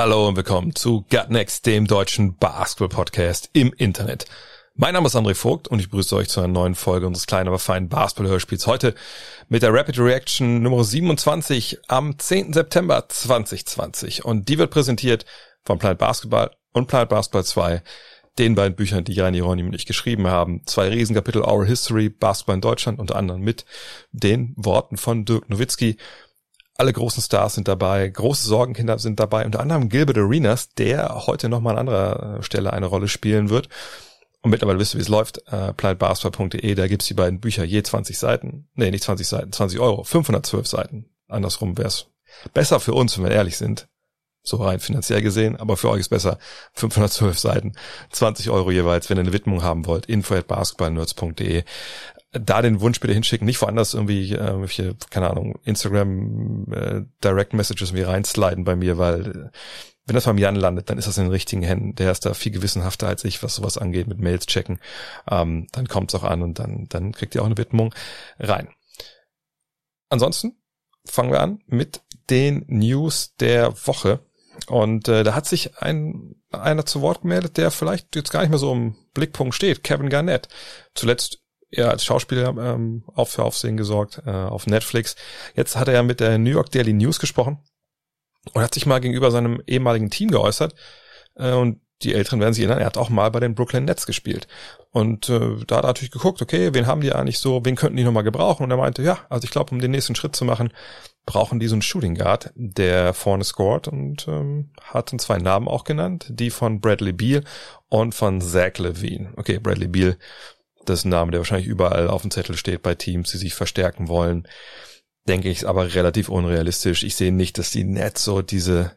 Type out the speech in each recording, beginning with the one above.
Hallo und willkommen zu Gut Next, dem deutschen Basketball-Podcast im Internet. Mein Name ist André Vogt und ich begrüße euch zu einer neuen Folge unseres kleinen, aber feinen Basketball-Hörspiels. Heute mit der Rapid Reaction Nummer 27 am 10. September 2020. Und die wird präsentiert von Planet Basketball und Planet Basketball 2, den beiden Büchern, die Jan Hieronym und ich geschrieben haben. Zwei Riesenkapitel Our History, Basketball in Deutschland, unter anderem mit den Worten von Dirk Nowitzki. Alle großen Stars sind dabei, große Sorgenkinder sind dabei, unter anderem Gilbert Arenas, der heute nochmal an anderer Stelle eine Rolle spielen wird. Und mittlerweile wisst ihr, wie es läuft, äh, planetbasketball.de, da gibt's die beiden Bücher, je 20 Seiten. Nee, nicht 20 Seiten, 20 Euro, 512 Seiten. Andersrum wär's besser für uns, wenn wir ehrlich sind. So rein finanziell gesehen, aber für euch ist besser 512 Seiten, 20 Euro jeweils, wenn ihr eine Widmung haben wollt, info at basketballnerds.de da den Wunsch bitte hinschicken, nicht woanders irgendwie, äh, irgendwelche, keine Ahnung, Instagram äh, Direct Messages wie reinsliden bei mir, weil äh, wenn das beim Jan landet, dann ist das in den richtigen Händen. Der ist da viel gewissenhafter als ich, was sowas angeht, mit Mails checken. Ähm, dann kommt's auch an und dann, dann kriegt ihr auch eine Widmung rein. Ansonsten fangen wir an mit den News der Woche. Und äh, da hat sich ein einer zu Wort gemeldet, der vielleicht jetzt gar nicht mehr so im Blickpunkt steht, Kevin Garnett. Zuletzt er als Schauspieler ähm, auch für Aufsehen gesorgt äh, auf Netflix. Jetzt hat er ja mit der New York Daily News gesprochen und hat sich mal gegenüber seinem ehemaligen Team geäußert. Äh, und die Älteren werden sich erinnern, er hat auch mal bei den Brooklyn Nets gespielt. Und äh, da hat er natürlich geguckt, okay, wen haben die eigentlich so, wen könnten die nochmal gebrauchen? Und er meinte, ja, also ich glaube, um den nächsten Schritt zu machen, brauchen die so einen Shooting Guard, der vorne scored und ähm, hat dann zwei Namen auch genannt, die von Bradley Beal und von Zach Levine. Okay, Bradley Beal das ist ein Name, der wahrscheinlich überall auf dem Zettel steht bei Teams, die sich verstärken wollen. Denke ich, ist aber relativ unrealistisch. Ich sehe nicht, dass die Nets so diese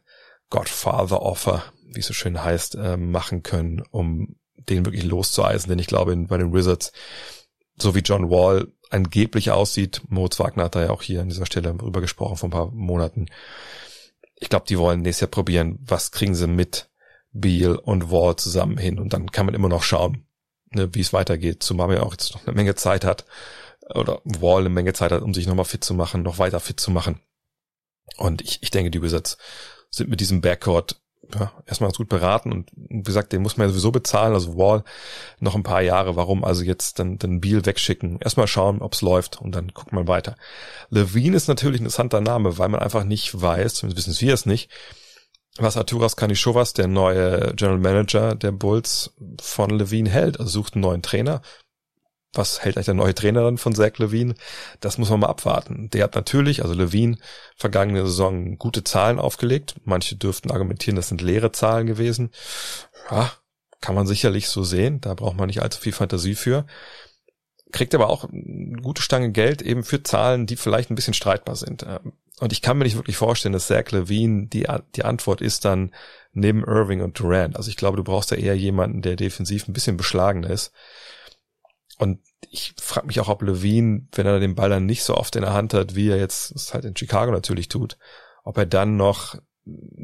Godfather Offer, wie es so schön heißt, äh, machen können, um den wirklich loszueisen. Denn ich glaube, bei den Wizards, so wie John Wall angeblich aussieht, Moritz Wagner hat da ja auch hier an dieser Stelle drüber gesprochen vor ein paar Monaten. Ich glaube, die wollen nächstes Jahr probieren, was kriegen sie mit Beal und Wall zusammen hin. Und dann kann man immer noch schauen, ne, wie es weitergeht, zumal man ja auch jetzt noch eine Menge Zeit hat oder Wall eine Menge Zeit hat, um sich nochmal fit zu machen, noch weiter fit zu machen. Und ich, ich denke, die Wizards sind mit diesem Backcourt ja, erstmal gut beraten und wie gesagt, den muss man ja sowieso bezahlen, also Wall noch ein paar Jahre. Warum also jetzt dann den Beal wegschicken? Erstmal schauen, ob's läuft und dann guckt man weiter. Levine ist natürlich ein interessanter Name, weil man einfach nicht weiß, zumindest wissen wir es nicht, was Arturas Kanishovas, der neue General Manager der Bulls von Levine hält. Also sucht einen neuen Trainer. Was hält eigentlich der neue Trainer dann von Zach Levine? Das muss man mal abwarten. Der hat natürlich, also Levine, vergangene Saison gute Zahlen aufgelegt. Manche dürften argumentieren, das sind leere Zahlen gewesen. Ja, kann man sicherlich so sehen. Da braucht man nicht allzu viel Fantasie für. Kriegt aber auch eine gute Stange Geld eben für Zahlen, die vielleicht ein bisschen streitbar sind. Und ich kann mir nicht wirklich vorstellen, dass Zach Levine die, die Antwort ist dann neben Irving und Durant. Also ich glaube, du brauchst ja eher jemanden, der defensiv ein bisschen beschlagen ist. Und ich frage mich auch, ob Levine, wenn er den Ball dann nicht so oft in der Hand hat, wie er jetzt es halt in Chicago natürlich tut, ob er dann noch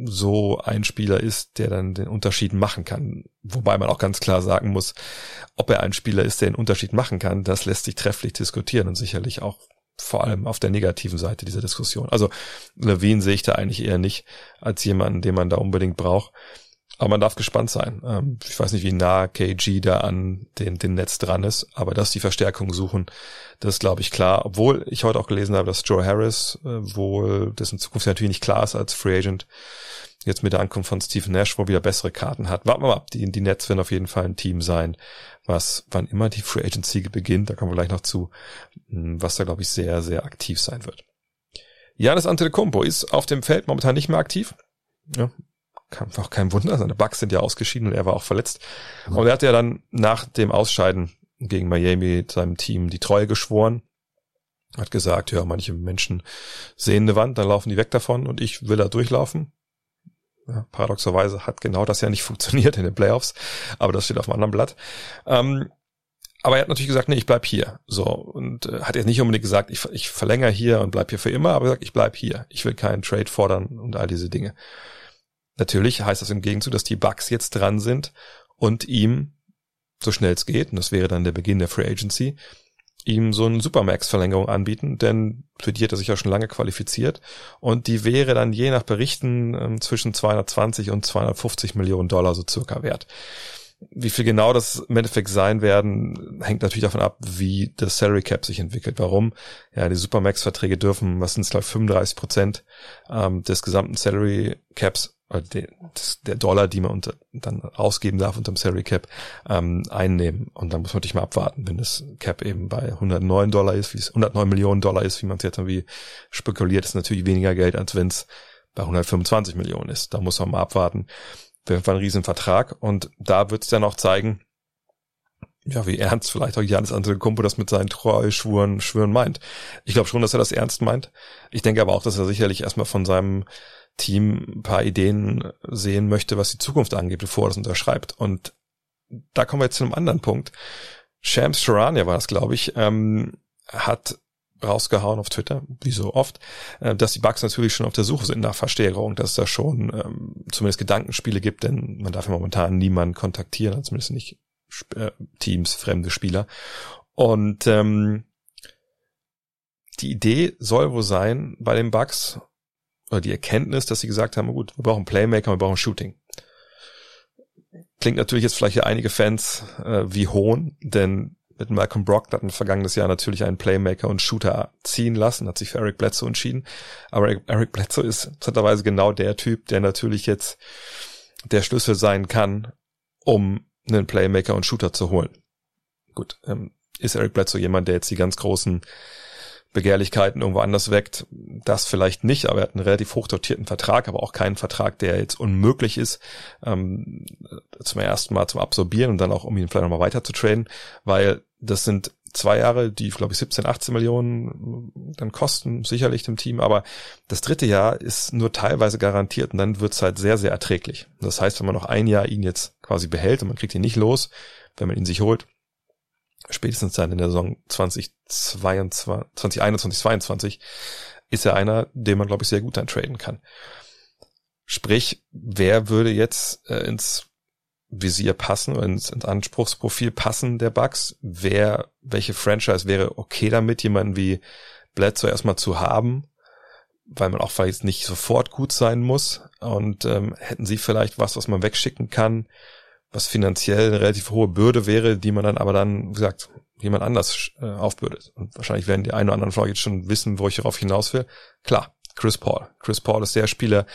so ein Spieler ist, der dann den Unterschied machen kann. Wobei man auch ganz klar sagen muss, ob er ein Spieler ist, der den Unterschied machen kann, das lässt sich trefflich diskutieren und sicherlich auch vor allem auf der negativen Seite dieser Diskussion. Also Levine sehe ich da eigentlich eher nicht als jemanden, den man da unbedingt braucht. Aber man darf gespannt sein. Ähm, ich weiß nicht, wie nah KG da an den, den Netz dran ist, aber dass die Verstärkung suchen, das ist, glaube ich, klar. Obwohl ich heute auch gelesen habe, dass Joe Harris äh, wohl, dessen Zukunft natürlich nicht klar ist als Free Agent, jetzt mit der Ankunft von Steve Nash wohl wieder bessere Karten hat. Warten wir mal ab. Die, die Nets werden auf jeden Fall ein Team sein, was, wann immer die Free Agency beginnt, da kommen wir gleich noch zu, hm, was da, glaube ich, sehr, sehr aktiv sein wird. Janis Antetokounmpo ist auf dem Feld momentan nicht mehr aktiv. Ja, auch kein Wunder, seine Bugs sind ja ausgeschieden und er war auch verletzt. Und er hat ja dann nach dem Ausscheiden gegen Miami seinem Team die Treue geschworen. Hat gesagt, ja, manche Menschen sehen eine Wand, dann laufen die weg davon und ich will da durchlaufen. Ja, paradoxerweise hat genau das ja nicht funktioniert in den Playoffs, aber das steht auf einem anderen Blatt. Ähm, aber er hat natürlich gesagt, nee, ich bleib hier. So und äh, hat jetzt nicht unbedingt gesagt, ich, ich verlängere hier und bleib hier für immer, aber er sagt, ich bleib hier. Ich will keinen Trade fordern und all diese Dinge. Natürlich heißt das im Gegenzug, dass die Bucks jetzt dran sind und ihm so schnell es geht, und das wäre dann der Beginn der Free Agency, ihm so eine Supermax-Verlängerung anbieten, denn für die hat er sich ja schon lange qualifiziert und die wäre dann je nach Berichten äh, zwischen 220 und 250 Millionen Dollar so circa wert. Wie viel genau das im Endeffekt sein werden, hängt natürlich davon ab, wie das Salary Cap sich entwickelt. Warum? Ja, die Supermax-Verträge dürfen, was sind es, glaube 35 Prozent ähm, des gesamten Salary Caps der Dollar, die man unter, dann ausgeben darf unter dem Salary Cap, ähm, einnehmen. Und dann muss man natürlich mal abwarten, wenn das Cap eben bei 109 Dollar ist, wie es 109 Millionen Dollar ist, wie man es jetzt irgendwie spekuliert, ist natürlich weniger Geld, als wenn es bei 125 Millionen ist. Da muss man mal abwarten. Wäre ein Riesenvertrag. Und da wird es dann auch zeigen, ja, wie ernst vielleicht auch Janis Antetokounmpo das mit seinen Treuschwuren Schwüren meint. Ich glaube schon, dass er das ernst meint. Ich denke aber auch, dass er sicherlich erstmal von seinem Team ein paar Ideen sehen möchte, was die Zukunft angeht, bevor er das unterschreibt. Und da kommen wir jetzt zu einem anderen Punkt. Shams Charania war das, glaube ich, ähm, hat rausgehauen auf Twitter, wie so oft, äh, dass die Bugs natürlich schon auf der Suche sind nach Verstärkung, dass es da schon ähm, zumindest Gedankenspiele gibt, denn man darf ja momentan niemanden kontaktieren, zumindest nicht äh, Teams, fremde Spieler. Und ähm, die Idee soll wohl sein bei den Bugs, oder die Erkenntnis, dass sie gesagt haben, gut, wir brauchen Playmaker, wir brauchen Shooting. Klingt natürlich jetzt vielleicht für einige Fans äh, wie Hohn, denn mit Malcolm Brock hat man vergangenes Jahr natürlich einen Playmaker und Shooter ziehen lassen, hat sich für Eric Bledsoe entschieden. Aber Eric Bledsoe ist interessanterweise genau der Typ, der natürlich jetzt der Schlüssel sein kann, um einen Playmaker und Shooter zu holen. Gut, ähm, ist Eric Bledsoe jemand, der jetzt die ganz großen Begehrlichkeiten irgendwo anders weckt. Das vielleicht nicht, aber er hat einen relativ hoch dotierten Vertrag, aber auch keinen Vertrag, der jetzt unmöglich ist, ähm, zum ersten Mal zum Absorbieren und dann auch, um ihn vielleicht nochmal weiter zu traden, weil das sind zwei Jahre, die, glaube ich, 17, 18 Millionen dann kosten, sicherlich dem Team, aber das dritte Jahr ist nur teilweise garantiert und dann wird's halt sehr, sehr erträglich. Das heißt, wenn man noch ein Jahr ihn jetzt quasi behält und man kriegt ihn nicht los, wenn man ihn sich holt, spätestens dann in der Saison 2022, 2021, 2022 ist er einer, den man, glaube ich, sehr gut dann traden kann. Sprich, wer würde jetzt äh, ins Visier passen ins, ins Anspruchsprofil passen der Bugs? Wer, welche Franchise wäre okay damit, jemanden wie Bledsoe erstmal zu haben, weil man auch vielleicht nicht sofort gut sein muss und ähm, hätten sie vielleicht was, was man wegschicken kann, was finanziell eine relativ hohe Bürde wäre, die man dann aber dann, wie gesagt, jemand anders äh, aufbürdet. Und wahrscheinlich werden die einen oder anderen von jetzt schon wissen, wo ich darauf hinaus will. Klar, Chris Paul. Chris Paul ist der Spieler,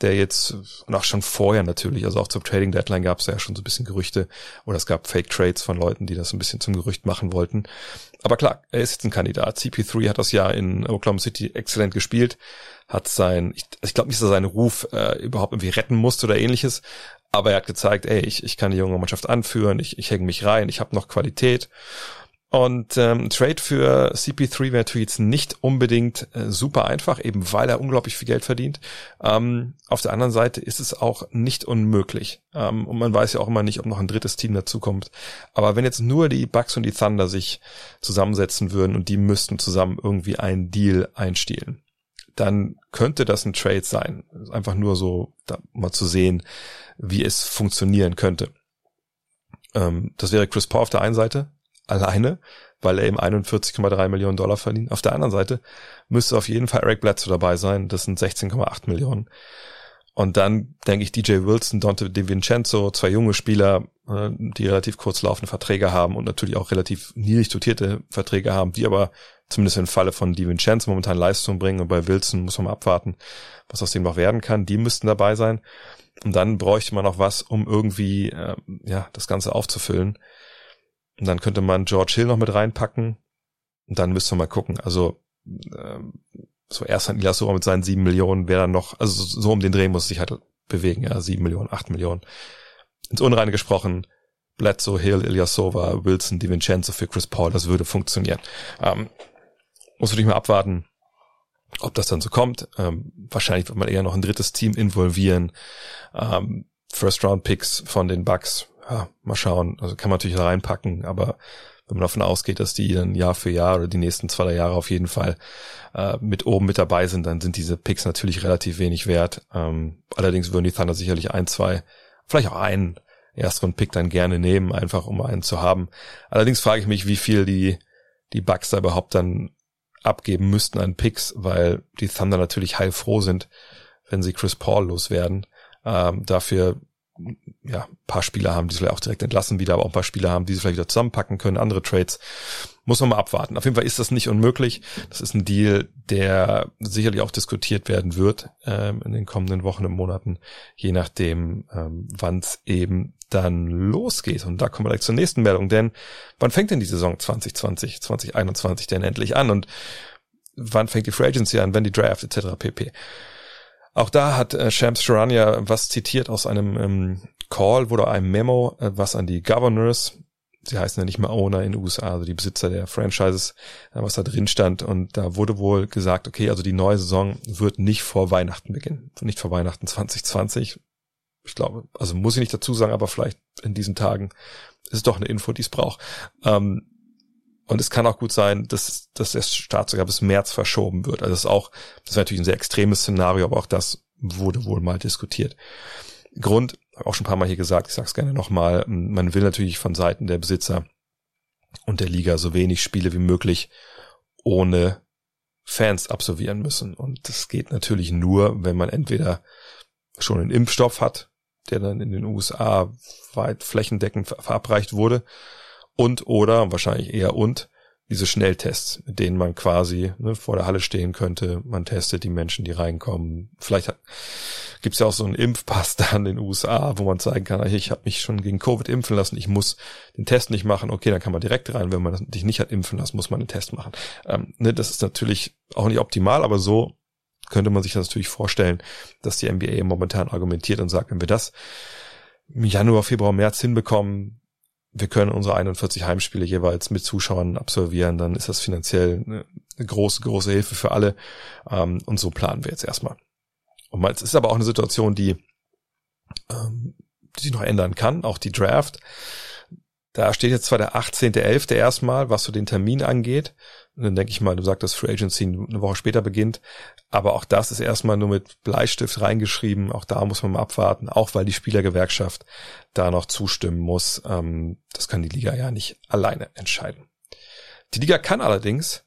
der jetzt, und auch schon vorher natürlich, also auch zur Trading Deadline gab es ja schon so ein bisschen Gerüchte oder es gab Fake Trades von Leuten, die das ein bisschen zum Gerücht machen wollten. Aber klar, er ist jetzt ein Kandidat. CP3 hat das Jahr in Oklahoma City exzellent gespielt, hat sein, ich, ich glaube nicht, dass er seinen Ruf äh, überhaupt irgendwie retten musste oder ähnliches, aber er hat gezeigt, ey, ich, ich kann die junge Mannschaft anführen, ich, ich hänge mich rein, ich habe noch Qualität. Und ähm, Trade für CP3 wäre natürlich jetzt nicht unbedingt äh, super einfach, eben weil er unglaublich viel Geld verdient. Ähm, auf der anderen Seite ist es auch nicht unmöglich. Ähm, und man weiß ja auch immer nicht, ob noch ein drittes Team dazukommt. Aber wenn jetzt nur die Bucks und die Thunder sich zusammensetzen würden und die müssten zusammen irgendwie einen Deal einstielen, dann könnte das ein Trade sein. Einfach nur so, da mal zu sehen, wie es funktionieren könnte. Ähm, das wäre Chris Paul auf der einen Seite, alleine, weil er eben 41,3 Millionen Dollar verdient. Auf der anderen Seite müsste auf jeden Fall Eric Bledsoe dabei sein. Das sind 16,8 Millionen. Und dann denke ich DJ Wilson, Dante DiVincenzo, zwei junge Spieler, äh, die relativ kurz laufende Verträge haben und natürlich auch relativ niedrig dotierte Verträge haben, die aber zumindest im Falle von DiVincenzo momentan Leistung bringen. Und bei Wilson muss man mal abwarten, was aus dem noch werden kann. Die müssten dabei sein. Und dann bräuchte man noch was, um irgendwie äh, ja das Ganze aufzufüllen. Und dann könnte man George Hill noch mit reinpacken. Und dann müsste man mal gucken. Also ähm, so erst ein Ilasura mit seinen sieben Millionen wäre dann noch, also so um den Dreh muss sich halt bewegen, ja, sieben Millionen, acht Millionen. Ins Unreine gesprochen, Bledsoe, Hill, Ilyasova, Wilson, DiVincenzo für Chris Paul, das würde funktionieren. Ähm, muss natürlich mal abwarten, ob das dann so kommt. Ähm, wahrscheinlich wird man eher noch ein drittes Team involvieren. Ähm, First-Round-Picks von den Bucks, ja, mal schauen. Also kann man natürlich reinpacken, aber wenn man davon ausgeht, dass die dann Jahr für Jahr oder die nächsten zwei drei Jahre auf jeden Fall äh, mit oben mit dabei sind, dann sind diese Picks natürlich relativ wenig wert. Ähm, allerdings würden die Thunder sicherlich ein, zwei, vielleicht auch einen ersteren Pick dann gerne nehmen, einfach um einen zu haben. Allerdings frage ich mich, wie viel die, die Bucks da überhaupt dann abgeben müssten an Picks, weil die Thunder natürlich heilfroh sind, wenn sie Chris Paul loswerden. Ähm, dafür ja, paar Spieler haben, die vielleicht auch direkt entlassen wieder, aber auch ein paar Spieler haben, die sie vielleicht wieder zusammenpacken können, andere Trades. Muss man mal abwarten. Auf jeden Fall ist das nicht unmöglich. Das ist ein Deal, der sicherlich auch diskutiert werden wird ähm, in den kommenden Wochen und Monaten, je nachdem, ähm, wann es eben dann losgeht. Und da kommen wir gleich zur nächsten Meldung, denn wann fängt denn die Saison 2020, 2021 denn endlich an? Und wann fängt die Free Agency an, wenn die Draft etc. pp. Auch da hat äh, Shams Charania was zitiert aus einem ähm, Call oder einem Memo, äh, was an die Governors, sie heißen ja nicht mehr Owner in den USA, also die Besitzer der Franchises, äh, was da drin stand. Und da wurde wohl gesagt, okay, also die neue Saison wird nicht vor Weihnachten beginnen. Nicht vor Weihnachten 2020. Ich glaube, also muss ich nicht dazu sagen, aber vielleicht in diesen Tagen ist es doch eine Info, die es braucht. Ähm, und es kann auch gut sein, dass, dass der Start sogar bis März verschoben wird. Also das ist auch, das ist natürlich ein sehr extremes Szenario, aber auch das wurde wohl mal diskutiert. Grund, auch schon ein paar Mal hier gesagt, ich sage es gerne nochmal, man will natürlich von Seiten der Besitzer und der Liga so wenig Spiele wie möglich ohne Fans absolvieren müssen. Und das geht natürlich nur, wenn man entweder schon einen Impfstoff hat, der dann in den USA weit flächendeckend verabreicht wurde, und oder wahrscheinlich eher und diese Schnelltests, mit denen man quasi ne, vor der Halle stehen könnte. Man testet die Menschen, die reinkommen. Vielleicht gibt es ja auch so einen Impfpass da in den USA, wo man zeigen kann, ich habe mich schon gegen Covid impfen lassen, ich muss den Test nicht machen. Okay, dann kann man direkt rein. Wenn man sich nicht hat impfen lassen, muss man einen Test machen. Ähm, ne, das ist natürlich auch nicht optimal, aber so könnte man sich das natürlich vorstellen, dass die NBA momentan argumentiert und sagt, wenn wir das im Januar, Februar, März hinbekommen, wir können unsere 41 Heimspiele jeweils mit Zuschauern absolvieren, dann ist das finanziell eine große, große Hilfe für alle. Ähm, und so planen wir jetzt erstmal. Und es ist aber auch eine Situation, die, ähm, die sich noch ändern kann, auch die Draft. Da steht jetzt zwar der 18.11. erstmal, was so den Termin angeht. Dann denke ich mal, du sagst, Free Agency eine Woche später beginnt. Aber auch das ist erstmal nur mit Bleistift reingeschrieben. Auch da muss man mal abwarten, auch weil die Spielergewerkschaft da noch zustimmen muss. Ähm, das kann die Liga ja nicht alleine entscheiden. Die Liga kann allerdings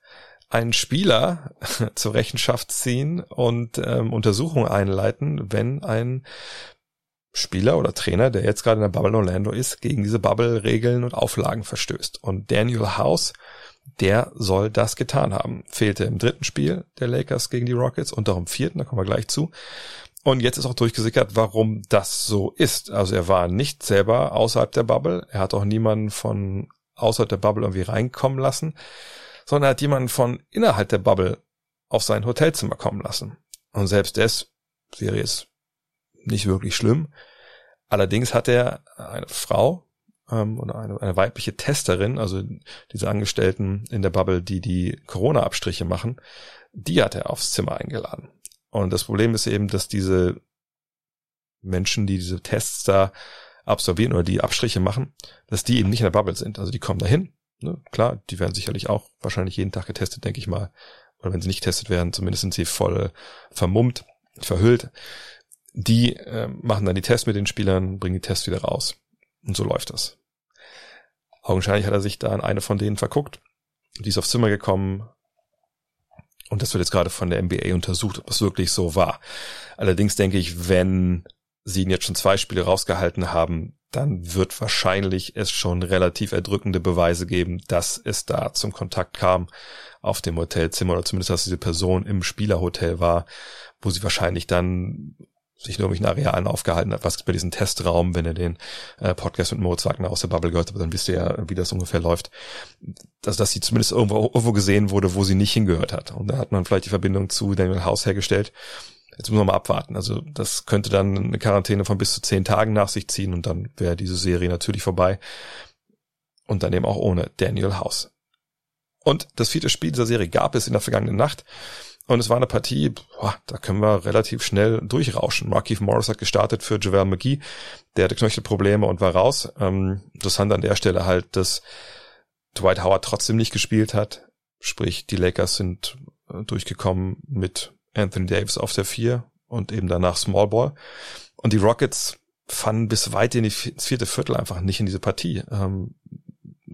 einen Spieler zur Rechenschaft ziehen und ähm, Untersuchungen einleiten, wenn ein Spieler oder Trainer, der jetzt gerade in der Bubble Orlando ist, gegen diese Bubble-Regeln und Auflagen verstößt. Und Daniel House, der soll das getan haben. Fehlte im dritten Spiel der Lakers gegen die Rockets und auch im vierten, da kommen wir gleich zu. Und jetzt ist auch durchgesickert, warum das so ist. Also er war nicht selber außerhalb der Bubble. Er hat auch niemanden von außerhalb der Bubble irgendwie reinkommen lassen, sondern er hat jemanden von innerhalb der Bubble auf sein Hotelzimmer kommen lassen. Und selbst das wäre jetzt nicht wirklich schlimm. Allerdings hat er eine Frau ähm, oder eine, eine weibliche Testerin, also diese Angestellten in der Bubble, die die Corona-Abstriche machen, die hat er aufs Zimmer eingeladen. Und das Problem ist eben, dass diese Menschen, die diese Tests da absolvieren oder die Abstriche machen, dass die eben nicht in der Bubble sind. Also die kommen dahin. Ne? Klar, die werden sicherlich auch wahrscheinlich jeden Tag getestet, denke ich mal. Oder wenn sie nicht getestet werden, zumindest sind sie voll vermummt, verhüllt die äh, machen dann die Tests mit den Spielern, bringen die Tests wieder raus. Und so läuft das. Augenscheinlich hat er sich da an eine von denen verguckt. Die ist aufs Zimmer gekommen. Und das wird jetzt gerade von der NBA untersucht, ob es wirklich so war. Allerdings denke ich, wenn sie ihn jetzt schon zwei Spiele rausgehalten haben, dann wird wahrscheinlich es schon relativ erdrückende Beweise geben, dass es da zum Kontakt kam auf dem Hotelzimmer oder zumindest, dass diese Person im Spielerhotel war, wo sie wahrscheinlich dann sich nur in Arealen aufgehalten hat, was bei diesem Testraum, wenn ihr den äh, Podcast mit Moritz Wagner aus der Bubble gehört habt, dann wisst ihr ja, wie das ungefähr läuft, dass, dass sie zumindest irgendwo, irgendwo gesehen wurde, wo sie nicht hingehört hat. Und da hat man vielleicht die Verbindung zu Daniel House hergestellt. Jetzt müssen wir mal abwarten. Also das könnte dann eine Quarantäne von bis zu zehn Tagen nach sich ziehen und dann wäre diese Serie natürlich vorbei. Und dann eben auch ohne Daniel House. Und das vierte Spiel dieser Serie gab es in der vergangenen Nacht. Und es war eine Partie, boah, da können wir relativ schnell durchrauschen. Markeith Morris hat gestartet für Javel McGee. Der hatte Knöchelprobleme und war raus. Ähm, interessant an der Stelle halt, dass Dwight Howard trotzdem nicht gespielt hat. Sprich, die Lakers sind äh, durchgekommen mit Anthony Davis auf der vier und eben danach Small Ball. Und die Rockets fanden bis weit in die, vierte Viertel einfach nicht in diese Partie. Ähm,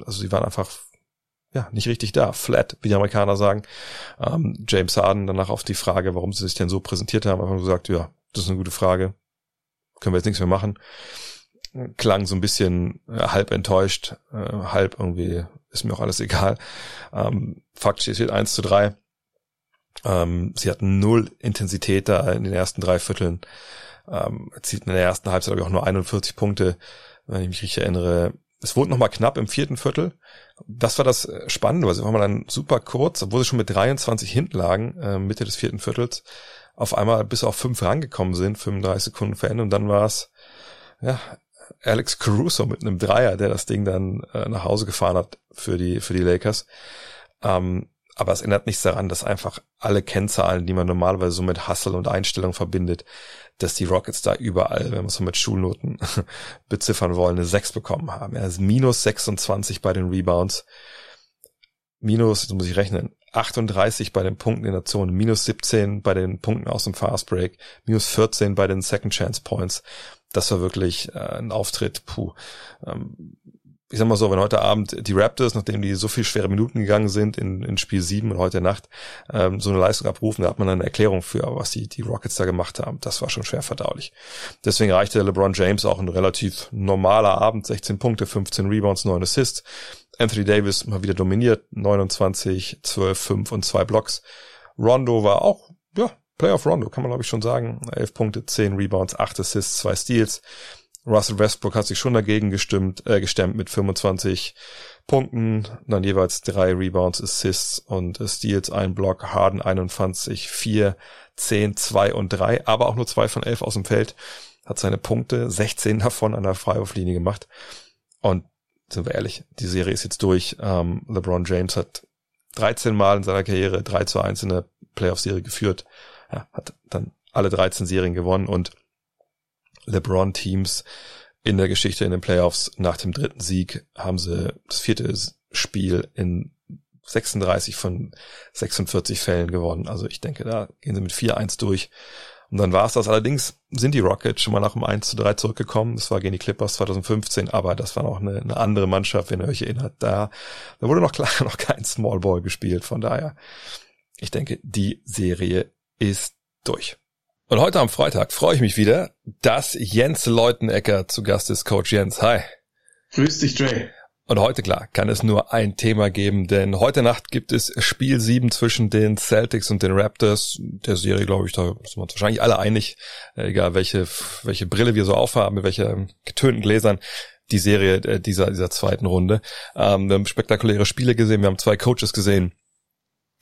also sie waren einfach ja, nicht richtig da. Flat, wie die Amerikaner sagen. Ähm, James Harden danach auf die Frage, warum sie sich denn so präsentiert haben, einfach gesagt, ja, das ist eine gute Frage. Können wir jetzt nichts mehr machen. Klang so ein bisschen äh, halb enttäuscht, äh, halb irgendwie, ist mir auch alles egal. Ähm, Fakt steht 1 zu 3. Ähm, sie hatten null Intensität da in den ersten drei Vierteln. Ähm, erzielten in der ersten Halbzeit ich auch nur 41 Punkte, wenn ich mich richtig erinnere. Es wurde nochmal knapp im vierten Viertel. Das war das Spannende, weil sie waren mal dann super kurz, obwohl sie schon mit 23 hinten lagen, äh, Mitte des vierten Viertels, auf einmal bis auf fünf rangekommen sind, 35 Sekunden vor Ende, und dann war es, ja, Alex Caruso mit einem Dreier, der das Ding dann äh, nach Hause gefahren hat für die, für die Lakers. Ähm, aber es ändert nichts daran, dass einfach alle Kennzahlen, die man normalerweise so mit Hustle und Einstellung verbindet, dass die Rockets da überall, wenn wir es so mit Schulnoten beziffern wollen, eine 6 bekommen haben. Er ist minus 26 bei den Rebounds, minus, jetzt muss ich rechnen, 38 bei den Punkten in der Zone, minus 17 bei den Punkten aus dem Fast Break, minus 14 bei den Second Chance Points. Das war wirklich äh, ein Auftritt, puh. Ähm, ich sag mal so, wenn heute Abend die Raptors, nachdem die so viel schwere Minuten gegangen sind in, in Spiel 7 und heute Nacht, ähm, so eine Leistung abrufen, da hat man eine Erklärung für, was die, die Rockets da gemacht haben. Das war schon schwer verdaulich. Deswegen reichte LeBron James auch ein relativ normaler Abend, 16 Punkte, 15 Rebounds, 9 Assists. Anthony Davis mal wieder dominiert, 29, 12, 5 und 2 Blocks. Rondo war auch, ja, Playoff Rondo, kann man glaube ich schon sagen. 11 Punkte, 10 Rebounds, 8 Assists, 2 Steals. Russell Westbrook hat sich schon dagegen gestimmt, äh, gestemmt mit 25 Punkten, dann jeweils drei Rebounds, Assists und Steals, ein Block, Harden 21, 4, 10, 2 und 3, aber auch nur zwei von elf aus dem Feld, hat seine Punkte, 16 davon an der Freiwurflinie gemacht. Und sind wir ehrlich, die Serie ist jetzt durch. Ähm, LeBron James hat 13 Mal in seiner Karriere 3 zu 1 in der Playoff-Serie geführt, ja, hat dann alle 13 Serien gewonnen und LeBron-Teams in der Geschichte in den Playoffs nach dem dritten Sieg haben sie das vierte Spiel in 36 von 46 Fällen gewonnen. Also ich denke, da gehen sie mit 4-1 durch. Und dann war es das. Allerdings sind die Rockets schon mal nach dem 1 zu 3 zurückgekommen. Das war gegen die Clippers 2015, aber das war noch eine, eine andere Mannschaft, wenn ihr euch erinnert. Da, da wurde noch klar noch kein Small Ball gespielt. Von daher, ich denke, die Serie ist durch. Und heute am Freitag freue ich mich wieder, dass Jens Leutenecker zu Gast ist. Coach Jens, hi. Grüß dich, Dre. Und heute, klar, kann es nur ein Thema geben, denn heute Nacht gibt es Spiel 7 zwischen den Celtics und den Raptors. Der Serie, glaube ich, da sind wir uns wahrscheinlich alle einig, äh, egal welche, welche Brille wir so aufhaben, mit welchen getönten Gläsern die Serie äh, dieser, dieser zweiten Runde. Ähm, wir haben spektakuläre Spiele gesehen, wir haben zwei Coaches gesehen,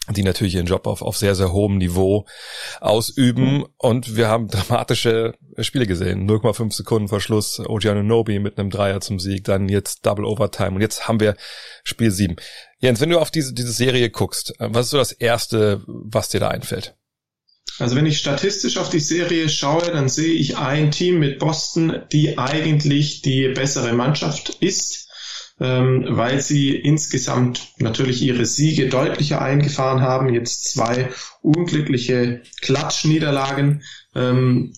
die natürlich ihren Job auf, auf sehr, sehr hohem Niveau ausüben. Und wir haben dramatische Spiele gesehen. 0,5 Sekunden vor Schluss, Nobi mit einem Dreier zum Sieg, dann jetzt Double Overtime und jetzt haben wir Spiel 7. Jens, wenn du auf diese, diese Serie guckst, was ist so das Erste, was dir da einfällt? Also wenn ich statistisch auf die Serie schaue, dann sehe ich ein Team mit Boston, die eigentlich die bessere Mannschaft ist ähm, weil sie insgesamt natürlich ihre Siege deutlicher eingefahren haben. Jetzt zwei unglückliche Klatschniederlagen ähm,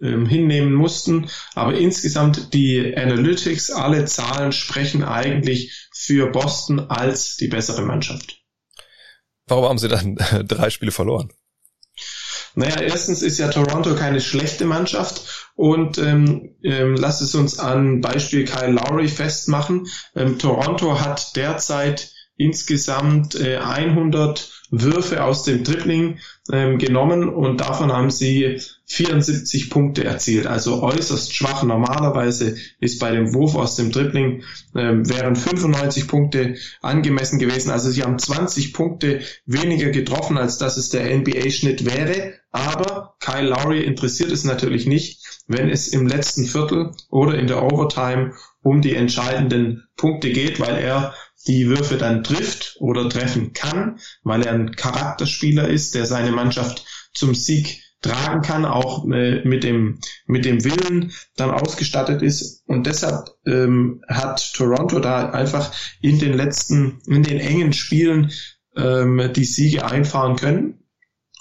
ähm, hinnehmen mussten. Aber insgesamt die Analytics, alle Zahlen sprechen eigentlich für Boston als die bessere Mannschaft. Warum haben sie dann drei Spiele verloren? Naja, erstens ist ja Toronto keine schlechte Mannschaft und ähm, ähm, lass es uns an Beispiel Kyle Lowry festmachen. Ähm, Toronto hat derzeit insgesamt äh, 100 Würfe aus dem Dribbling ähm, genommen und davon haben sie 74 Punkte erzielt, also äußerst schwach. Normalerweise ist bei dem Wurf aus dem Dribbling ähm, wären 95 Punkte angemessen gewesen. Also sie haben 20 Punkte weniger getroffen, als dass es der NBA-Schnitt wäre. Aber Kyle Lowry interessiert es natürlich nicht, wenn es im letzten Viertel oder in der Overtime um die entscheidenden Punkte geht, weil er die Würfe dann trifft oder treffen kann, weil er ein Charakterspieler ist, der seine Mannschaft zum Sieg tragen kann, auch äh, mit dem mit dem Willen dann ausgestattet ist. Und deshalb ähm, hat Toronto da einfach in den letzten in den engen Spielen ähm, die Siege einfahren können.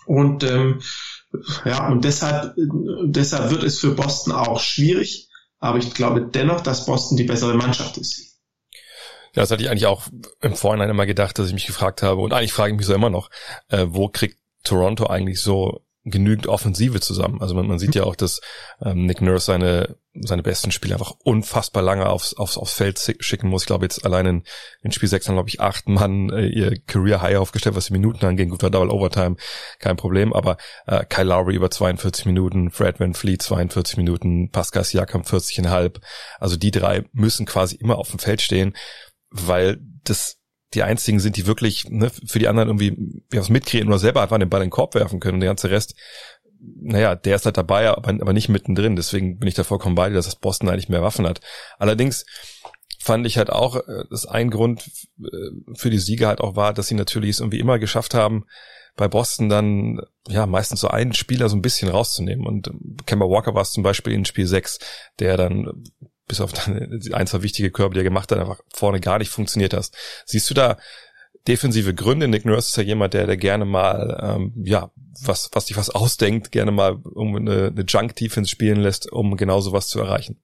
Und ähm, ja und deshalb deshalb wird es für Boston auch schwierig, aber ich glaube dennoch, dass Boston die bessere Mannschaft ist. Ja, das hatte ich eigentlich auch im Vorhinein immer gedacht, dass ich mich gefragt habe und eigentlich frage ich mich so immer noch, äh, wo kriegt Toronto eigentlich so genügend Offensive zusammen. Also man, man sieht ja auch, dass ähm, Nick Nurse seine seine besten Spieler einfach unfassbar lange aufs, aufs, aufs Feld schicken muss. Ich glaube jetzt allein in, in Spiel 6 haben, glaube ich, acht Mann äh, ihr Career High aufgestellt, was die Minuten angeht. Gut, war Double Overtime, kein Problem. Aber äh, Kyle Lowry über 42 Minuten, Fred Van Fleet 42 Minuten, Pascal Siakam 40,5. Also die drei müssen quasi immer auf dem Feld stehen, weil das die einzigen sind, die wirklich ne, für die anderen irgendwie was mitkriegen oder selber einfach den Ball in den Korb werfen können und der ganze Rest, naja, der ist halt dabei, aber, aber nicht mittendrin. Deswegen bin ich da vollkommen bei dir, dass das Boston eigentlich mehr Waffen hat. Allerdings fand ich halt auch, äh, dass ein Grund äh, für die Siege halt auch war, dass sie natürlich es irgendwie immer geschafft haben, bei Boston dann ja meistens so einen Spieler so ein bisschen rauszunehmen. Und Kemba Walker war es zum Beispiel in Spiel 6, der dann bis auf ein, zwei wichtige Körbe, die er gemacht hat, einfach vorne gar nicht funktioniert hast. Siehst du da defensive Gründe? Nick Nurse ist ja jemand, der, der gerne mal, ähm, ja, was, was sich was ausdenkt, gerne mal um eine, eine Junk-Defense spielen lässt, um genau sowas zu erreichen.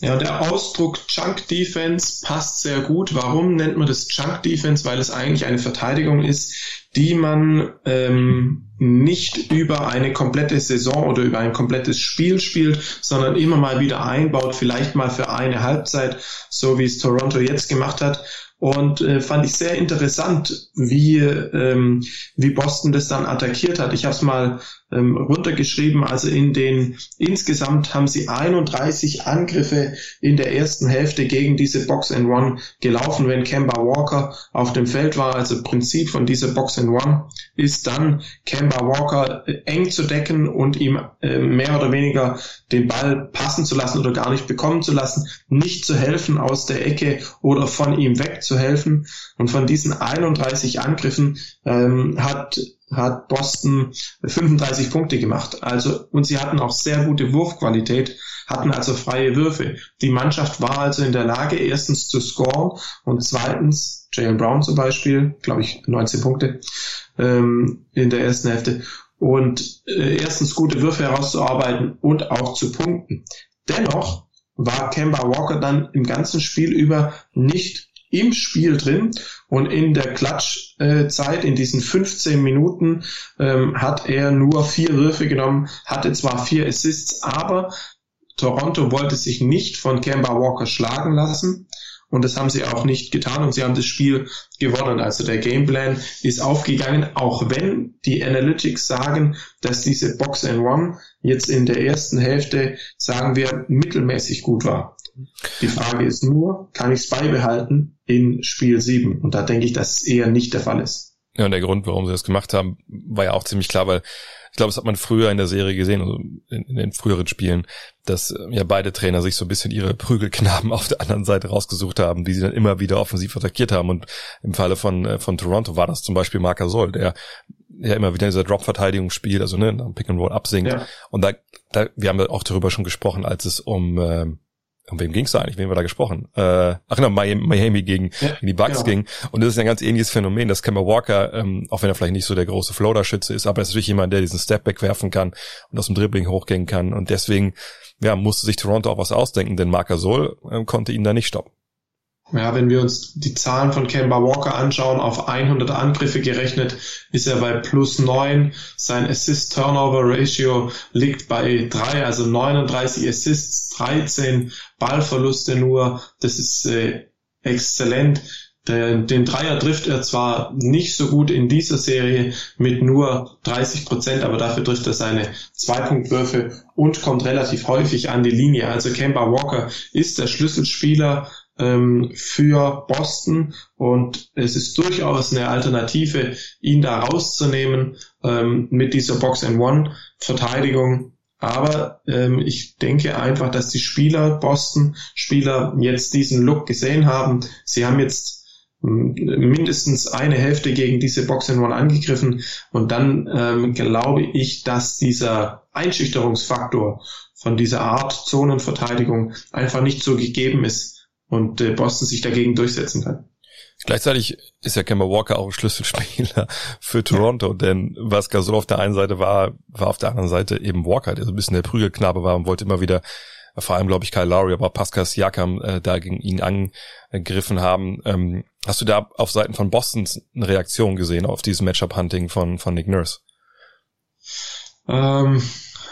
Ja, der Ausdruck Junk Defense passt sehr gut. Warum nennt man das Junk Defense? Weil es eigentlich eine Verteidigung ist, die man ähm, nicht über eine komplette Saison oder über ein komplettes Spiel spielt, sondern immer mal wieder einbaut, vielleicht mal für eine Halbzeit, so wie es Toronto jetzt gemacht hat. Und äh, fand ich sehr interessant, wie, ähm, wie Boston das dann attackiert hat. Ich habe es mal ähm, runtergeschrieben. Also in den insgesamt haben sie 31 Angriffe in der ersten Hälfte gegen diese Box and One gelaufen, wenn Kemba Walker auf dem Feld war. Also Prinzip von dieser Box and One ist dann Kemba Walker äh, eng zu decken und ihm äh, mehr oder weniger den Ball passen zu lassen oder gar nicht bekommen zu lassen, nicht zu helfen aus der Ecke oder von ihm wegzuhelfen. Und von diesen 31 Angriffen ähm, hat hat Boston 35 Punkte gemacht. Also, und sie hatten auch sehr gute Wurfqualität, hatten also freie Würfe. Die Mannschaft war also in der Lage, erstens zu scoren und zweitens, Jalen Brown zum Beispiel, glaube ich, 19 Punkte ähm, in der ersten Hälfte und äh, erstens gute Würfe herauszuarbeiten und auch zu punkten. Dennoch war Kemba Walker dann im ganzen Spiel über nicht im Spiel drin und in der Klatschzeit, in diesen 15 Minuten, ähm, hat er nur vier Würfe genommen, hatte zwar vier Assists, aber Toronto wollte sich nicht von Kemba Walker schlagen lassen und das haben sie auch nicht getan und sie haben das Spiel gewonnen. Also der Gameplan ist aufgegangen, auch wenn die Analytics sagen, dass diese Box and One jetzt in der ersten Hälfte, sagen wir, mittelmäßig gut war. Die Frage ist nur, kann ich es beibehalten in Spiel 7? Und da denke ich, dass es eher nicht der Fall ist. Ja, und der Grund, warum sie das gemacht haben, war ja auch ziemlich klar, weil ich glaube, das hat man früher in der Serie gesehen, also in, in den früheren Spielen, dass äh, ja beide Trainer sich so ein bisschen ihre Prügelknaben auf der anderen Seite rausgesucht haben, die sie dann immer wieder offensiv attackiert haben. Und im Falle von, äh, von Toronto war das zum Beispiel Marc Gasol, der ja immer wieder in dieser Drop-Verteidigung spielt, also ne, Pick and Roll absinkt. Ja. Und da, da, wir haben ja auch darüber schon gesprochen, als es um äh, um wem ging's da eigentlich? Wem haben wir da gesprochen? Äh, ach genau, Miami, gegen, ja, gegen die Bucks genau. ging. Und das ist ein ganz ähnliches Phänomen, dass Kemba Walker, ähm, auch wenn er vielleicht nicht so der große Floater-Schütze ist, aber er ist natürlich jemand, der diesen Stepback werfen kann und aus dem Dribbling hochgehen kann. Und deswegen ja, musste sich Toronto auch was ausdenken, denn Marc Gasol äh, konnte ihn da nicht stoppen. Ja, wenn wir uns die Zahlen von Kemba Walker anschauen, auf 100 Angriffe gerechnet, ist er bei plus 9. Sein Assist-Turnover-Ratio liegt bei 3, also 39 Assists, 13 Ballverluste nur. Das ist äh, exzellent. Den, Dreier trifft er zwar nicht so gut in dieser Serie mit nur 30 Prozent, aber dafür trifft er seine Zweipunktwürfe und kommt relativ häufig an die Linie. Also Kemba Walker ist der Schlüsselspieler ähm, für Boston und es ist durchaus eine Alternative, ihn da rauszunehmen ähm, mit dieser Box and One Verteidigung. Aber ähm, ich denke einfach, dass die Spieler, Boston Spieler jetzt diesen Look gesehen haben. Sie haben jetzt mindestens eine Hälfte gegen diese Box in One angegriffen und dann ähm, glaube ich, dass dieser Einschüchterungsfaktor von dieser Art Zonenverteidigung einfach nicht so gegeben ist und äh, Boston sich dagegen durchsetzen kann. Gleichzeitig ist ja Kemba Walker auch ein Schlüsselspieler für Toronto, denn was Gasol auf der einen Seite war, war auf der anderen Seite eben Walker, der so ein bisschen der Prügelknabe war und wollte immer wieder vor allem glaube ich Kyle Lowry, aber Pascal Siakam äh, da gegen ihn angegriffen haben. Ähm, hast du da auf Seiten von Bostons eine Reaktion gesehen auf dieses Matchup-Hunting von, von Nick Nurse? Ähm,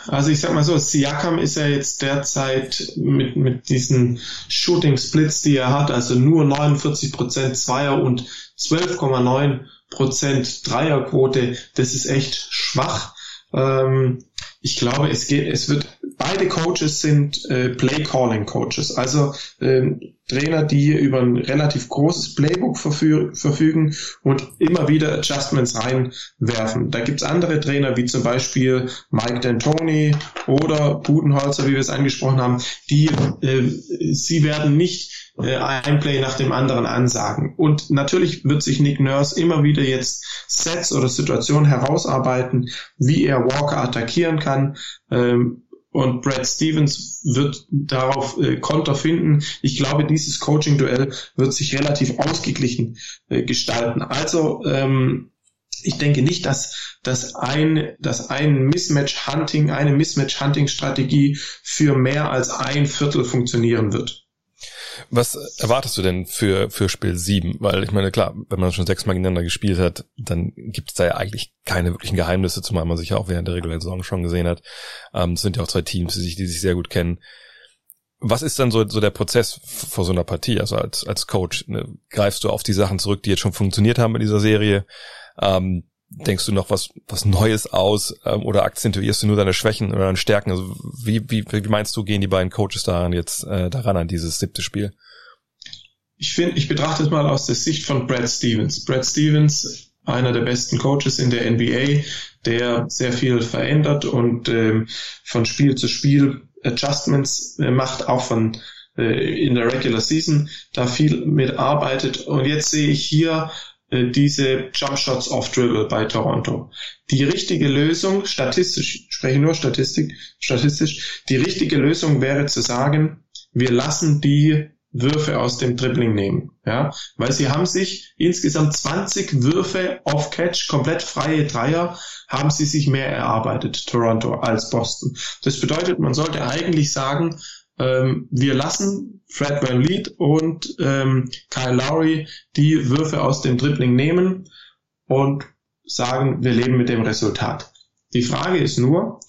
also ich sag mal so, Siakam ist ja jetzt derzeit mit, mit diesen Shooting Splits, die er hat, also nur 49% Zweier und 12,9% Dreierquote, das ist echt schwach. Ähm, ich glaube, es geht, es wird, beide Coaches sind äh, Play Calling Coaches, also ähm, Trainer, die über ein relativ großes Playbook verfü verfügen und immer wieder Adjustments reinwerfen. Da gibt's andere Trainer, wie zum Beispiel Mike D'Antoni oder Budenholzer, wie wir es angesprochen haben, die äh, sie werden nicht äh, ein Play nach dem anderen ansagen. Und natürlich wird sich Nick Nurse immer wieder jetzt Sets oder Situationen herausarbeiten, wie er Walker attackieren kann. Ähm, und Brad Stevens wird darauf äh, Konter finden. Ich glaube, dieses Coaching-Duell wird sich relativ ausgeglichen äh, gestalten. Also ähm, ich denke nicht, dass, dass ein, dass ein Mismatch-Hunting, eine Mismatch-Hunting-Strategie für mehr als ein Viertel funktionieren wird. Was erwartest du denn für, für Spiel 7? Weil ich meine, klar, wenn man schon sechsmal gegeneinander gespielt hat, dann gibt es da ja eigentlich keine wirklichen Geheimnisse, zumal man sich ja auch während der regulären Saison schon gesehen hat. Ähm, es sind ja auch zwei Teams, die sich, die sich sehr gut kennen. Was ist dann so, so der Prozess vor so einer Partie? Also als, als Coach, ne? greifst du auf die Sachen zurück, die jetzt schon funktioniert haben in dieser Serie? Ähm, denkst du noch was, was Neues aus ähm, oder akzentuierst du nur deine Schwächen oder deine Stärken? Also wie, wie, wie meinst du, gehen die beiden Coaches daran jetzt äh, daran an dieses siebte Spiel? Ich finde, ich betrachte es mal aus der Sicht von Brad Stevens. Brad Stevens, einer der besten Coaches in der NBA, der sehr viel verändert und ähm, von Spiel zu Spiel Adjustments äh, macht, auch von äh, in der Regular Season da viel mitarbeitet. Und jetzt sehe ich hier diese Jump Shots off Dribble bei Toronto. Die richtige Lösung, statistisch, ich spreche nur Statistik, statistisch, die richtige Lösung wäre zu sagen, wir lassen die Würfe aus dem Dribbling nehmen, ja, weil sie haben sich insgesamt 20 Würfe off Catch, komplett freie Dreier, haben sie sich mehr erarbeitet, Toronto, als Boston. Das bedeutet, man sollte eigentlich sagen, ähm, wir lassen Fred Van Lead und ähm, Kyle Lowry die Würfe aus dem Dribbling nehmen und sagen, wir leben mit dem Resultat. Die Frage ist nur,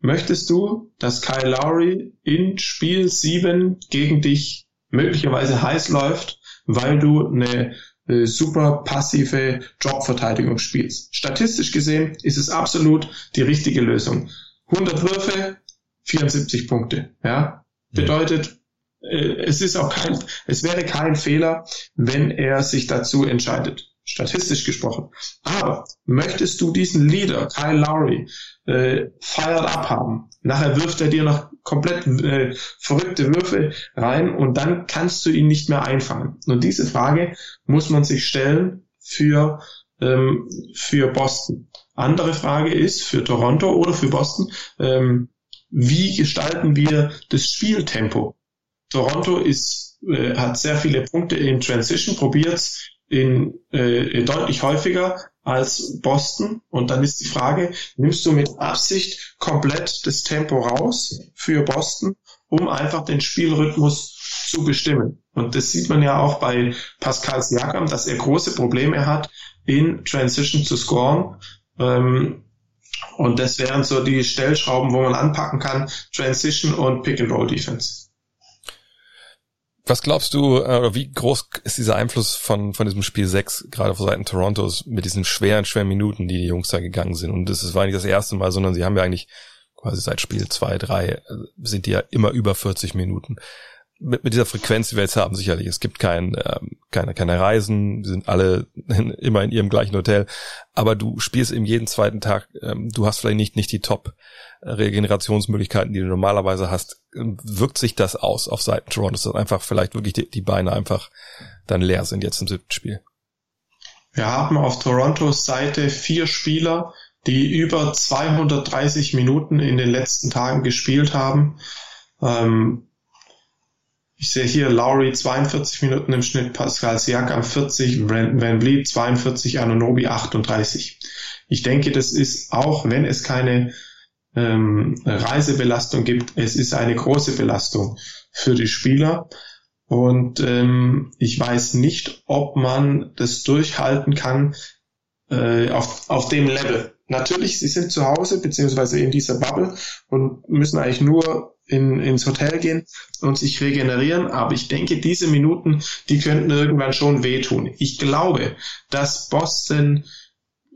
möchtest du, dass Kyle Lowry in Spiel 7 gegen dich möglicherweise heiß läuft, weil du eine äh, super passive Jobverteidigung spielst? Statistisch gesehen ist es absolut die richtige Lösung. 100 Würfe, 74 Punkte, ja. Bedeutet, äh, es ist auch kein, es wäre kein Fehler, wenn er sich dazu entscheidet, statistisch gesprochen. Aber möchtest du diesen Leader, Kyle Lowry, äh, fired up haben, nachher wirft er dir noch komplett äh, verrückte Würfe rein und dann kannst du ihn nicht mehr einfangen. Und diese Frage muss man sich stellen für, ähm, für Boston. Andere Frage ist für Toronto oder für Boston, ähm, wie gestalten wir das Spieltempo? Toronto ist, äh, hat sehr viele Punkte in Transition, probiert's in, äh, deutlich häufiger als Boston. Und dann ist die Frage, nimmst du mit Absicht komplett das Tempo raus für Boston, um einfach den Spielrhythmus zu bestimmen? Und das sieht man ja auch bei Pascal Siakam, dass er große Probleme hat, in Transition zu scoren. Ähm, und das wären so die Stellschrauben, wo man anpacken kann, Transition und Pick-and-Roll-Defense. Was glaubst du, äh, oder wie groß ist dieser Einfluss von, von diesem Spiel 6, gerade von Seiten Torontos, mit diesen schweren, schweren Minuten, die die Jungs da gegangen sind? Und das war nicht das erste Mal, sondern sie haben ja eigentlich quasi seit Spiel 2, 3, äh, sind die ja immer über 40 Minuten. Mit, mit dieser Frequenz, die wir jetzt haben, sicherlich. Es gibt kein, ähm, keine, keine Reisen, wir sind alle in, immer in ihrem gleichen Hotel, aber du spielst eben jeden zweiten Tag, ähm, du hast vielleicht nicht, nicht die Top-Regenerationsmöglichkeiten, die du normalerweise hast. Ähm, wirkt sich das aus auf Seiten Toronto, dass einfach vielleicht wirklich die, die Beine einfach dann leer sind jetzt im siebten Spiel? Wir haben auf Torontos Seite vier Spieler, die über 230 Minuten in den letzten Tagen gespielt haben. Ähm, ich sehe hier Lowry 42 Minuten im Schnitt, Pascal Siakam 40, Brandon Van Vliet 42, Anonobi 38. Ich denke, das ist auch, wenn es keine ähm, Reisebelastung gibt, es ist eine große Belastung für die Spieler. Und ähm, ich weiß nicht, ob man das durchhalten kann äh, auf, auf dem Level. Natürlich, sie sind zu Hause beziehungsweise in dieser Bubble und müssen eigentlich nur in, ins Hotel gehen und sich regenerieren. Aber ich denke, diese Minuten, die könnten irgendwann schon wehtun. Ich glaube, dass Boston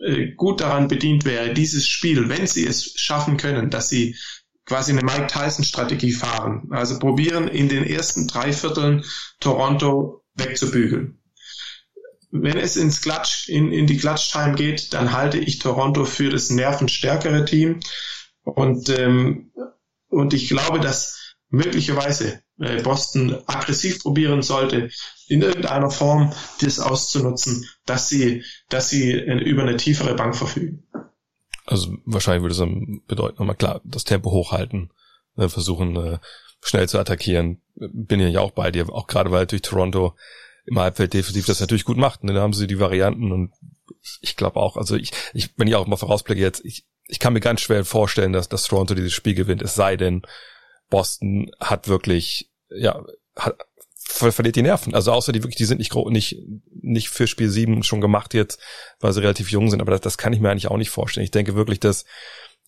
äh, gut daran bedient wäre, dieses Spiel, wenn sie es schaffen können, dass sie quasi eine Mike Tyson Strategie fahren. Also probieren in den ersten drei Vierteln Toronto wegzubügeln. Wenn es ins Klatsch, in, in die Klatsch-Time geht, dann halte ich Toronto für das nervenstärkere Team. Und ähm, und ich glaube, dass möglicherweise äh, Boston aggressiv probieren sollte, in irgendeiner Form das auszunutzen, dass sie, dass sie über eine tiefere Bank verfügen. Also wahrscheinlich würde es dann bedeuten, nochmal klar, das Tempo hochhalten, äh, versuchen äh, schnell zu attackieren. Bin ja auch bei dir, auch gerade weil durch Toronto im Halbfeld defensiv das natürlich gut macht. Ne? Da haben sie die Varianten und ich glaube auch, also ich, ich, wenn ich auch mal vorausblicke jetzt, ich, ich kann mir ganz schwer vorstellen, dass, dass Toronto dieses Spiel gewinnt, es sei denn, Boston hat wirklich, ja, hat, verliert die Nerven. Also außer die wirklich, die sind nicht, nicht, nicht für Spiel 7 schon gemacht jetzt, weil sie relativ jung sind, aber das, das kann ich mir eigentlich auch nicht vorstellen. Ich denke wirklich, dass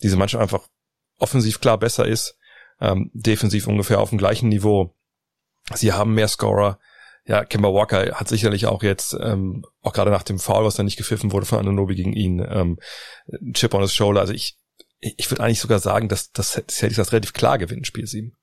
diese Mannschaft einfach offensiv klar besser ist, ähm, defensiv ungefähr auf dem gleichen Niveau. Sie haben mehr Scorer, ja, Kimber Walker hat sicherlich auch jetzt, ähm, auch gerade nach dem Foul, was dann nicht gepfiffen wurde von Ananobi gegen ihn, ähm, Chip on his shoulder. Also ich, ich würde eigentlich sogar sagen, dass, dass Celtics das relativ klar gewinnen, Spiel 7.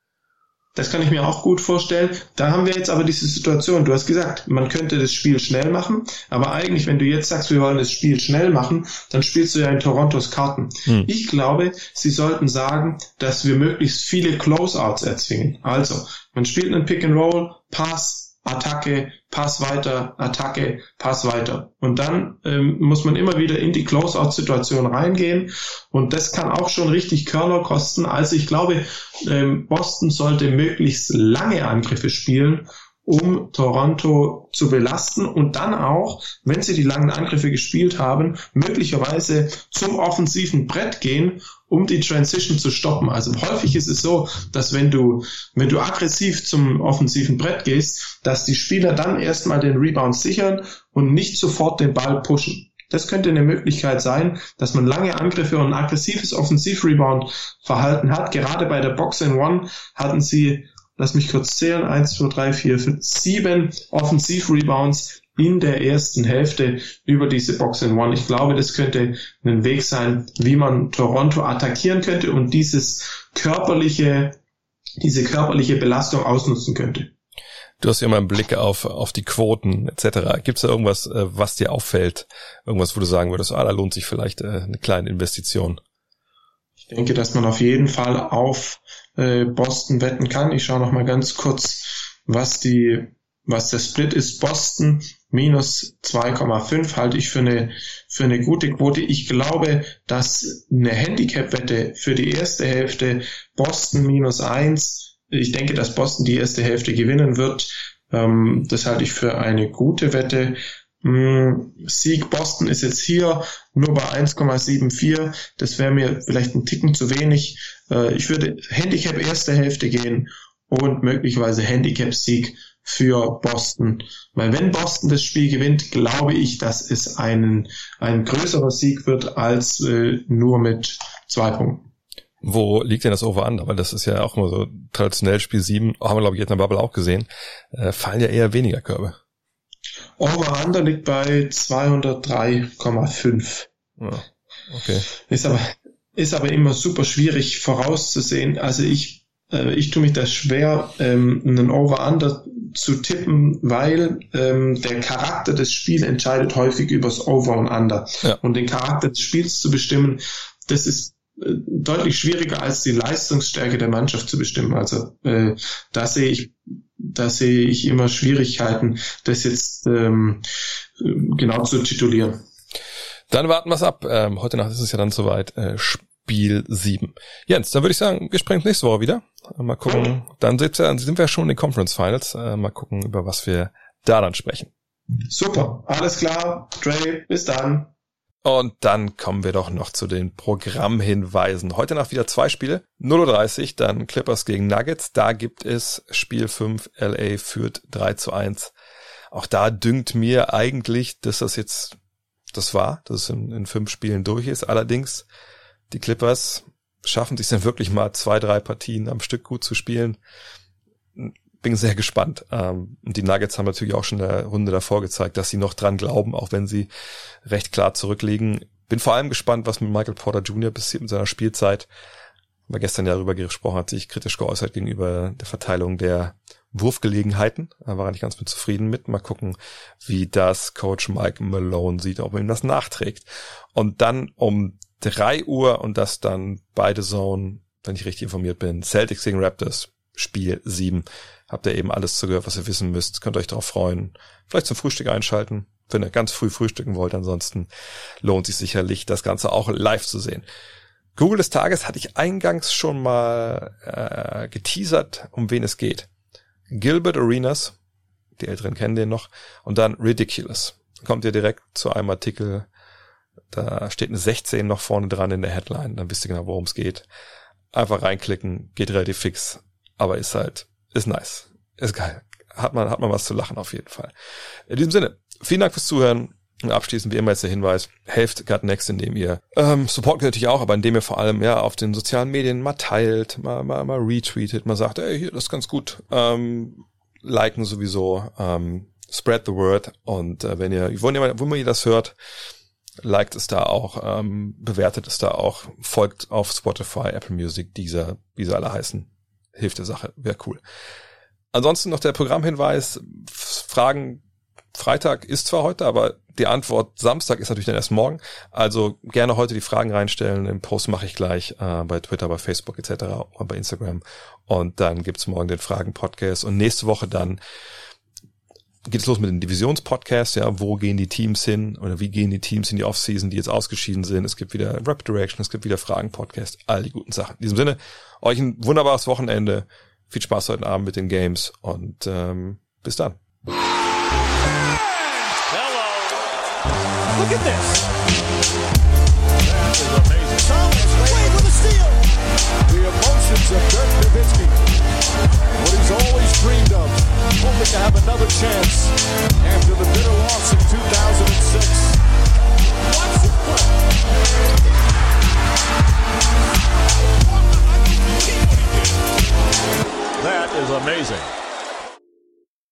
Das kann ich mir auch gut vorstellen. Da haben wir jetzt aber diese Situation. Du hast gesagt, man könnte das Spiel schnell machen, aber eigentlich, wenn du jetzt sagst, wir wollen das Spiel schnell machen, dann spielst du ja in Torontos Karten. Hm. Ich glaube, sie sollten sagen, dass wir möglichst viele Closeouts erzwingen. Also, man spielt einen Pick and Roll, Pass, Attacke, Pass weiter, Attacke, Pass weiter. Und dann ähm, muss man immer wieder in die Closeout-Situation reingehen. Und das kann auch schon richtig Körner kosten. Also ich glaube, ähm, Boston sollte möglichst lange Angriffe spielen um Toronto zu belasten und dann auch, wenn sie die langen Angriffe gespielt haben, möglicherweise zum offensiven Brett gehen, um die Transition zu stoppen. Also häufig ist es so, dass wenn du, wenn du aggressiv zum offensiven Brett gehst, dass die Spieler dann erstmal den Rebound sichern und nicht sofort den Ball pushen. Das könnte eine Möglichkeit sein, dass man lange Angriffe und ein aggressives Offensiv-Rebound-Verhalten hat. Gerade bei der Box in One hatten sie lass mich kurz zählen, eins, zwei, drei, vier, fünf, sieben Offensiv-Rebounds in der ersten Hälfte über diese Box in One. Ich glaube, das könnte ein Weg sein, wie man Toronto attackieren könnte und dieses körperliche, diese körperliche Belastung ausnutzen könnte. Du hast ja immer einen Blick auf, auf die Quoten etc. Gibt es da irgendwas, äh, was dir auffällt? Irgendwas, wo du sagen würdest, ah, da lohnt sich vielleicht äh, eine kleine Investition? Ich denke, dass man auf jeden Fall auf äh, Boston wetten kann. Ich schaue noch mal ganz kurz, was die, was der Split ist. Boston minus 2,5 halte ich für eine, für eine gute Quote. Ich glaube, dass eine Handicap-Wette für die erste Hälfte Boston minus 1, ich denke, dass Boston die erste Hälfte gewinnen wird. Ähm, das halte ich für eine gute Wette. Hm, Sieg Boston ist jetzt hier nur bei 1,74. Das wäre mir vielleicht ein Ticken zu wenig. Äh, ich würde Handicap erste Hälfte gehen und möglicherweise Handicap Sieg für Boston. Weil wenn Boston das Spiel gewinnt, glaube ich, dass es einen, ein größerer Sieg wird als äh, nur mit zwei Punkten. Wo liegt denn das Over an? Aber das ist ja auch immer so traditionell Spiel 7, haben wir glaube ich jetzt in der Bubble auch gesehen, äh, fallen ja eher weniger Körbe. Over-Under liegt bei 203,5. Ja, okay. Ist aber, ist aber immer super schwierig vorauszusehen. Also ich äh, ich tue mich da schwer, ähm, einen Over-Under zu tippen, weil ähm, der Charakter des Spiels entscheidet häufig übers Over und Under. Ja. Und den Charakter des Spiels zu bestimmen, das ist äh, deutlich schwieriger als die Leistungsstärke der Mannschaft zu bestimmen. Also äh, da sehe ich, da sehe ich immer Schwierigkeiten, das jetzt ähm, genau zu titulieren. Dann warten wir es ab. Ähm, heute Nacht ist es ja dann soweit. Äh, Spiel 7. Jens, dann würde ich sagen, wir sprechen nächste Woche wieder. Mal gucken. Dann sind wir, wir schon in den Conference Finals. Äh, mal gucken, über was wir da dann sprechen. Super, alles klar. Dre, bis dann. Und dann kommen wir doch noch zu den Programmhinweisen. Heute Nacht wieder zwei Spiele. 0.30 Uhr, dann Clippers gegen Nuggets. Da gibt es Spiel 5, LA führt 3 zu 1. Auch da dünkt mir eigentlich, dass das jetzt das war, dass es in, in fünf Spielen durch ist. Allerdings, die Clippers schaffen sich dann wirklich mal zwei, drei Partien am Stück gut zu spielen. Bin sehr gespannt. Ähm, die Nuggets haben natürlich auch schon in der Runde davor gezeigt, dass sie noch dran glauben, auch wenn sie recht klar zurückliegen. Bin vor allem gespannt, was mit Michael Porter Jr. passiert mit seiner Spielzeit. Weil gestern ja darüber gesprochen hat, sich kritisch geäußert gegenüber der Verteilung der Wurfgelegenheiten. Da war er nicht ganz mit zufrieden mit. Mal gucken, wie das Coach Mike Malone sieht, ob er ihm das nachträgt. Und dann um drei Uhr und das dann beide Zone, wenn ich richtig informiert bin, Celtics gegen Raptors, Spiel sieben. Habt ihr eben alles zugehört, was ihr wissen müsst. Könnt euch darauf freuen. Vielleicht zum Frühstück einschalten, wenn ihr ganz früh frühstücken wollt. Ansonsten lohnt sich sicherlich, das Ganze auch live zu sehen. Google des Tages hatte ich eingangs schon mal äh, geteasert, um wen es geht. Gilbert Arenas, die Älteren kennen den noch, und dann Ridiculous. Kommt ihr direkt zu einem Artikel, da steht eine 16 noch vorne dran in der Headline, dann wisst ihr genau, worum es geht. Einfach reinklicken, geht relativ fix, aber ist halt, ist nice, ist geil. Hat man, hat man was zu lachen auf jeden Fall. In diesem Sinne, vielen Dank fürs Zuhören. Und abschließend wie immer jetzt der Hinweis, helft Gut Next, indem ihr ähm, Support natürlich auch, aber indem ihr vor allem ja auf den sozialen Medien mal teilt, mal, mal, mal retweetet, mal sagt, ey, hier, das ist ganz gut. Ähm, liken sowieso, ähm, spread the word und äh, wenn ihr, wenn ihr, wenn ihr das hört, liked es da auch, ähm, bewertet es da auch, folgt auf Spotify, Apple Music, dieser, wie sie alle heißen. Hilft der Sache, wäre cool. Ansonsten noch der Programmhinweis, Fragen Freitag ist zwar heute, aber die Antwort Samstag ist natürlich dann erst morgen. Also gerne heute die Fragen reinstellen. Den Post mache ich gleich äh, bei Twitter, bei Facebook etc. und bei Instagram. Und dann gibt's morgen den Fragen-Podcast. Und nächste Woche dann geht es los mit dem Divisions-Podcast. Ja, wo gehen die Teams hin oder wie gehen die Teams in die Offseason, die jetzt ausgeschieden sind. Es gibt wieder Rap Direction, es gibt wieder Fragen-Podcast, all die guten Sachen. In diesem Sinne, euch ein wunderbares Wochenende. Viel Spaß heute Abend mit den Games und ähm, bis dann. Look at this. That is That is amazing.